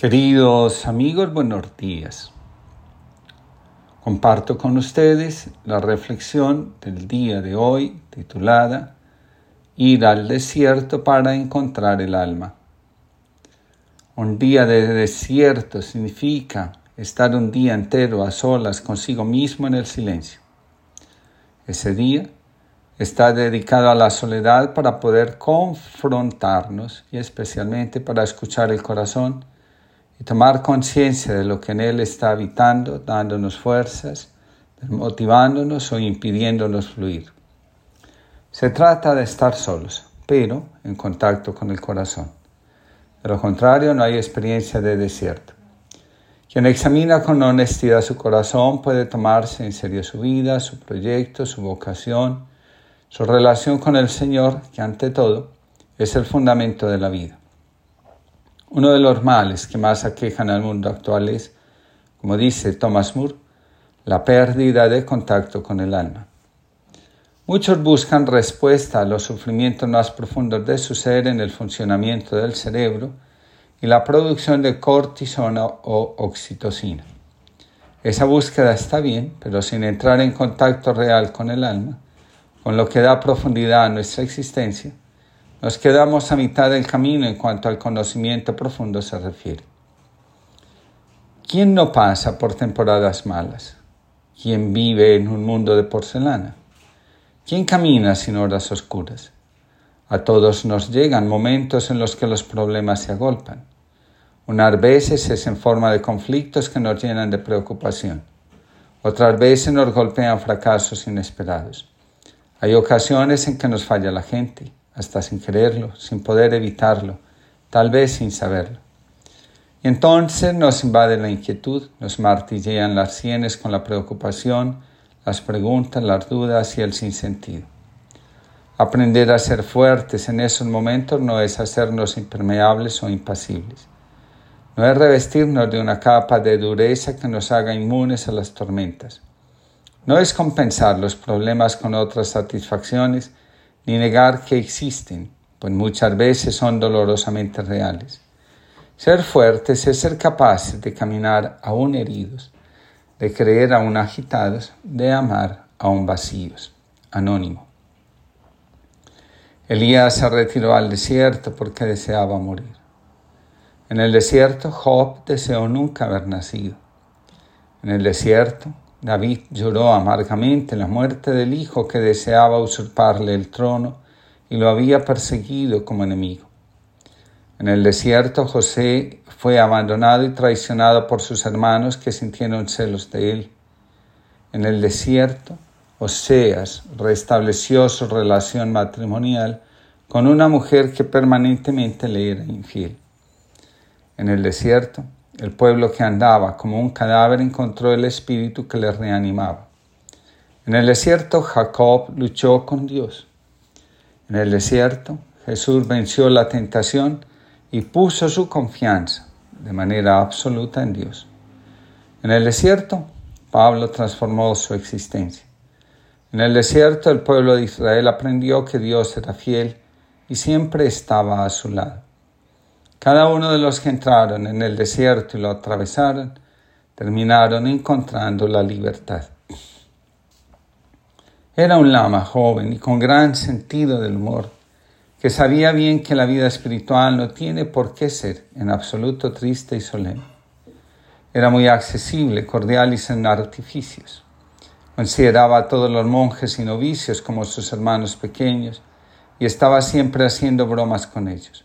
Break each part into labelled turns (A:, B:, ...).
A: Queridos amigos, buenos días. Comparto con ustedes la reflexión del día de hoy titulada Ir al desierto para encontrar el alma. Un día de desierto significa estar un día entero a solas consigo mismo en el silencio. Ese día está dedicado a la soledad para poder confrontarnos y especialmente para escuchar el corazón y tomar conciencia de lo que en Él está habitando, dándonos fuerzas, motivándonos o impidiéndonos fluir. Se trata de estar solos, pero en contacto con el corazón. De lo contrario, no hay experiencia de desierto. Quien examina con honestidad su corazón puede tomarse en serio su vida, su proyecto, su vocación, su relación con el Señor, que ante todo es el fundamento de la vida. Uno de los males que más aquejan al mundo actual es, como dice Thomas Moore, la pérdida de contacto con el alma. Muchos buscan respuesta a los sufrimientos más profundos de su ser en el funcionamiento del cerebro y la producción de cortisona o oxitocina. Esa búsqueda está bien, pero sin entrar en contacto real con el alma, con lo que da profundidad a nuestra existencia, nos quedamos a mitad del camino en cuanto al conocimiento profundo se refiere. ¿Quién no pasa por temporadas malas? ¿Quién vive en un mundo de porcelana? ¿Quién camina sin horas oscuras? A todos nos llegan momentos en los que los problemas se agolpan. Unas veces es en forma de conflictos que nos llenan de preocupación. Otras veces nos golpean fracasos inesperados. Hay ocasiones en que nos falla la gente hasta sin quererlo, sin poder evitarlo, tal vez sin saberlo. Y entonces nos invade la inquietud, nos martillean las sienes con la preocupación, las preguntas, las dudas y el sinsentido. Aprender a ser fuertes en esos momentos no es hacernos impermeables o impasibles. No es revestirnos de una capa de dureza que nos haga inmunes a las tormentas. No es compensar los problemas con otras satisfacciones ni negar que existen, pues muchas veces son dolorosamente reales. Ser fuertes es ser capaces de caminar aún heridos, de creer aún agitados, de amar aún vacíos. Anónimo. Elías se retiró al desierto porque deseaba morir. En el desierto Job deseó nunca haber nacido. En el desierto David lloró amargamente la muerte del hijo que deseaba usurparle el trono y lo había perseguido como enemigo. En el desierto José fue abandonado y traicionado por sus hermanos que sintieron celos de él. En el desierto, Oseas restableció su relación matrimonial con una mujer que permanentemente le era infiel. En el desierto, el pueblo que andaba como un cadáver encontró el espíritu que le reanimaba. En el desierto Jacob luchó con Dios. En el desierto Jesús venció la tentación y puso su confianza de manera absoluta en Dios. En el desierto Pablo transformó su existencia. En el desierto el pueblo de Israel aprendió que Dios era fiel y siempre estaba a su lado. Cada uno de los que entraron en el desierto y lo atravesaron, terminaron encontrando la libertad. Era un lama joven y con gran sentido del humor, que sabía bien que la vida espiritual no tiene por qué ser en absoluto triste y solemne. Era muy accesible, cordial y sin artificios. Consideraba a todos los monjes y novicios como sus hermanos pequeños y estaba siempre haciendo bromas con ellos.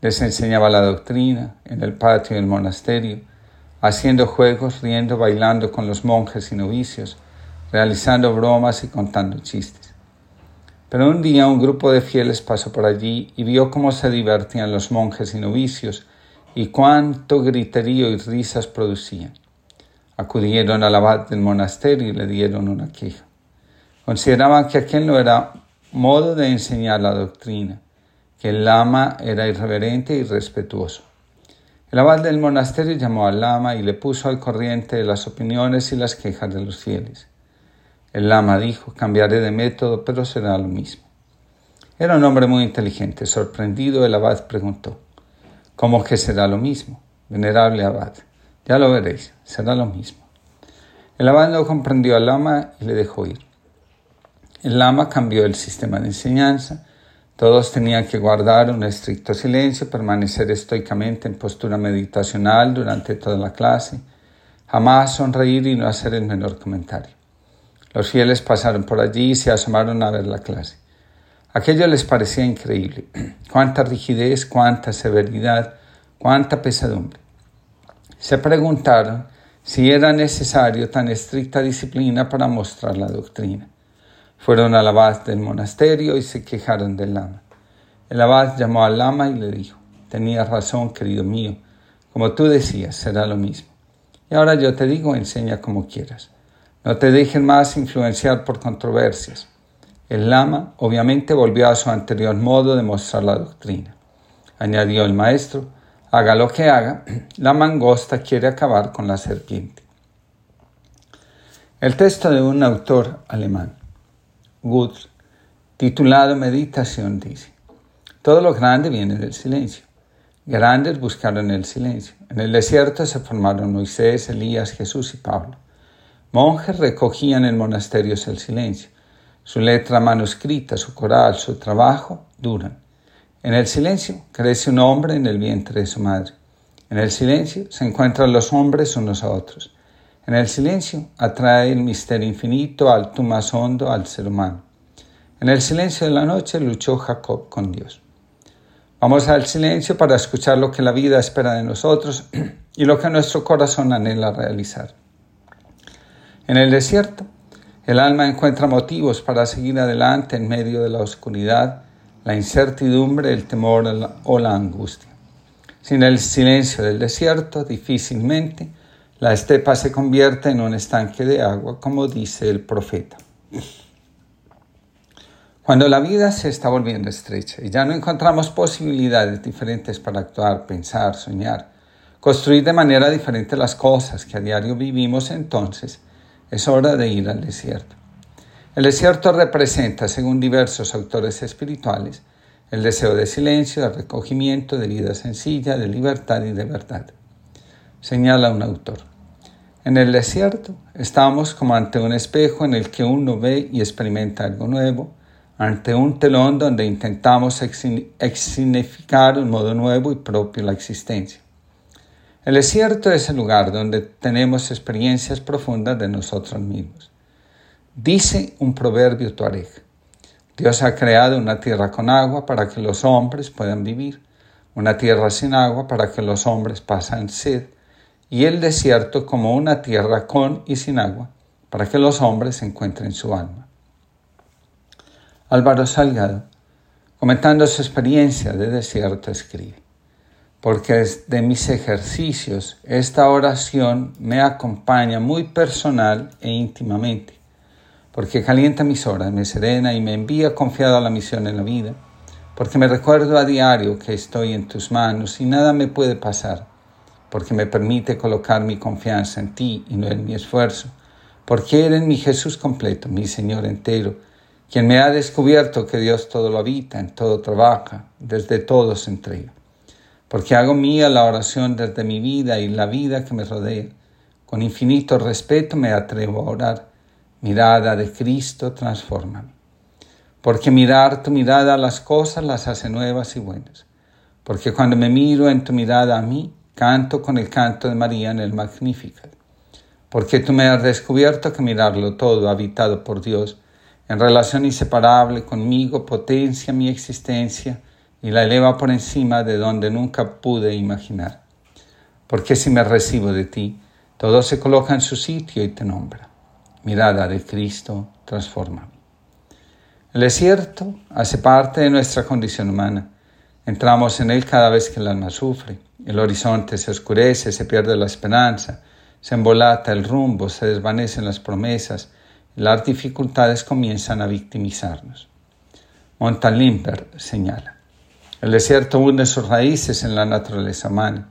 A: Les enseñaba la doctrina en el patio del monasterio, haciendo juegos, riendo, bailando con los monjes y novicios, realizando bromas y contando chistes. Pero un día un grupo de fieles pasó por allí y vio cómo se divertían los monjes y novicios y cuánto griterío y risas producían. Acudieron al abad del monasterio y le dieron una queja. Consideraban que aquel no era modo de enseñar la doctrina que el lama era irreverente y respetuoso. El abad del monasterio llamó al lama y le puso al corriente de las opiniones y las quejas de los fieles. El lama dijo, cambiaré de método, pero será lo mismo. Era un hombre muy inteligente. Sorprendido, el abad preguntó, ¿cómo que será lo mismo? venerable abad. Ya lo veréis, será lo mismo. El abad no comprendió al lama y le dejó ir. El lama cambió el sistema de enseñanza. Todos tenían que guardar un estricto silencio, permanecer estoicamente en postura meditacional durante toda la clase, jamás sonreír y no hacer el menor comentario. Los fieles pasaron por allí y se asomaron a ver la clase. Aquello les parecía increíble. Cuánta rigidez, cuánta severidad, cuánta pesadumbre. Se preguntaron si era necesario tan estricta disciplina para mostrar la doctrina. Fueron al abad del monasterio y se quejaron del lama. El abad llamó al lama y le dijo, tenías razón, querido mío, como tú decías, será lo mismo. Y ahora yo te digo, enseña como quieras. No te dejen más influenciar por controversias. El lama obviamente volvió a su anterior modo de mostrar la doctrina. Añadió el maestro, haga lo que haga, la mangosta quiere acabar con la serpiente. El texto de un autor alemán. Titulado Meditación, dice, todo lo grande viene del silencio. Grandes buscaron el silencio. En el desierto se formaron Moisés, Elías, Jesús y Pablo. Monjes recogían en monasterios el silencio. Su letra manuscrita, su coral, su trabajo duran. En el silencio crece un hombre en el vientre de su madre. En el silencio se encuentran los hombres unos a otros. En el silencio atrae el misterio infinito al más hondo al ser humano. En el silencio de la noche luchó Jacob con Dios. Vamos al silencio para escuchar lo que la vida espera de nosotros y lo que nuestro corazón anhela realizar. En el desierto, el alma encuentra motivos para seguir adelante en medio de la oscuridad, la incertidumbre, el temor o la angustia. Sin el silencio del desierto, difícilmente la estepa se convierte en un estanque de agua, como dice el profeta. Cuando la vida se está volviendo estrecha y ya no encontramos posibilidades diferentes para actuar, pensar, soñar, construir de manera diferente las cosas que a diario vivimos, entonces es hora de ir al desierto. El desierto representa, según diversos autores espirituales, el deseo de silencio, de recogimiento, de vida sencilla, de libertad y de verdad señala un autor. En el desierto estamos como ante un espejo en el que uno ve y experimenta algo nuevo, ante un telón donde intentamos significar un modo nuevo y propio la existencia. El desierto es el lugar donde tenemos experiencias profundas de nosotros mismos. Dice un proverbio tuareg, Dios ha creado una tierra con agua para que los hombres puedan vivir, una tierra sin agua para que los hombres pasen sed, y el desierto como una tierra con y sin agua, para que los hombres encuentren su alma. Álvaro Salgado, comentando su experiencia de desierto, escribe, porque de mis ejercicios esta oración me acompaña muy personal e íntimamente, porque calienta mis horas, me serena y me envía confiado a la misión en la vida, porque me recuerdo a diario que estoy en tus manos y nada me puede pasar porque me permite colocar mi confianza en ti y no en mi esfuerzo, porque eres mi Jesús completo, mi Señor entero, quien me ha descubierto que Dios todo lo habita, en todo trabaja, desde todo se entrega. Porque hago mía la oración desde mi vida y la vida que me rodea. Con infinito respeto me atrevo a orar. Mirada de Cristo, transfórmame. Porque mirar tu mirada a las cosas las hace nuevas y buenas. Porque cuando me miro en tu mirada a mí, canto con el canto de María en el Magnificat. Porque tú me has descubierto que mirarlo todo, habitado por Dios, en relación inseparable conmigo, potencia mi existencia y la eleva por encima de donde nunca pude imaginar. Porque si me recibo de ti, todo se coloca en su sitio y te nombra. Mirada de Cristo, transforma. El desierto hace parte de nuestra condición humana. Entramos en él cada vez que el alma sufre. El horizonte se oscurece, se pierde la esperanza, se embolata el rumbo, se desvanecen las promesas, las dificultades comienzan a victimizarnos. Montalímper señala, el desierto hunde sus raíces en la naturaleza humana.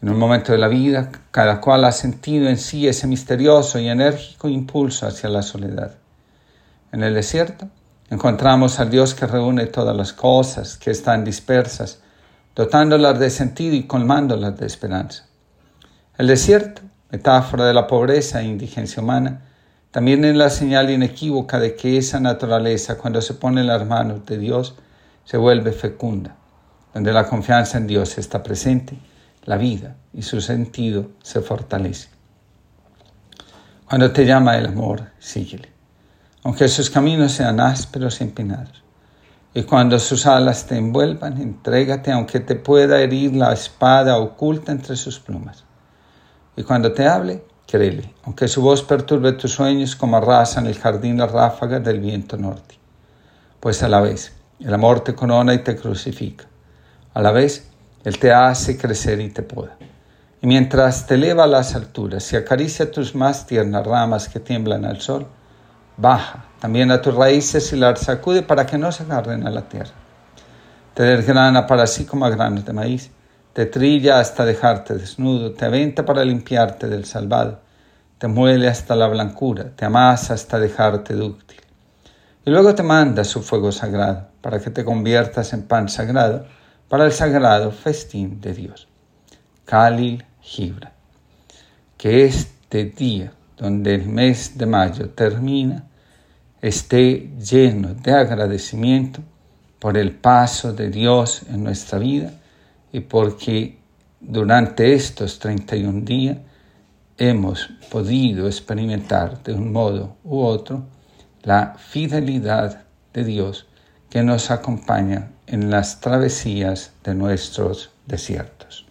A: En un momento de la vida, cada cual ha sentido en sí ese misterioso y enérgico impulso hacia la soledad. En el desierto encontramos al Dios que reúne todas las cosas que están dispersas dotándolas de sentido y colmándolas de esperanza. El desierto, metáfora de la pobreza e indigencia humana, también es la señal inequívoca de que esa naturaleza, cuando se pone en las manos de Dios, se vuelve fecunda, donde la confianza en Dios está presente, la vida y su sentido se fortalece. Cuando te llama el amor, síguele, aunque sus caminos sean ásperos y empinados. Y cuando sus alas te envuelvan, entrégate aunque te pueda herir la espada oculta entre sus plumas. Y cuando te hable, créele, aunque su voz perturbe tus sueños como arrasan el jardín las ráfagas del viento norte. Pues a la vez, el amor te corona y te crucifica. A la vez, Él te hace crecer y te poda. Y mientras te eleva a las alturas y acaricia tus más tiernas ramas que tiemblan al sol, baja también a tus raíces y las sacude para que no se agarren a la tierra. Te desgrana para sí como a granos de maíz, te trilla hasta dejarte desnudo, te aventa para limpiarte del salvado, te muele hasta la blancura, te amasa hasta dejarte dúctil. Y luego te manda su fuego sagrado para que te conviertas en pan sagrado para el sagrado festín de Dios. Khalil Gibra. Que este día, donde el mes de mayo termina, esté lleno de agradecimiento por el paso de Dios en nuestra vida y porque durante estos 31 días hemos podido experimentar de un modo u otro la fidelidad de Dios que nos acompaña en las travesías de nuestros desiertos.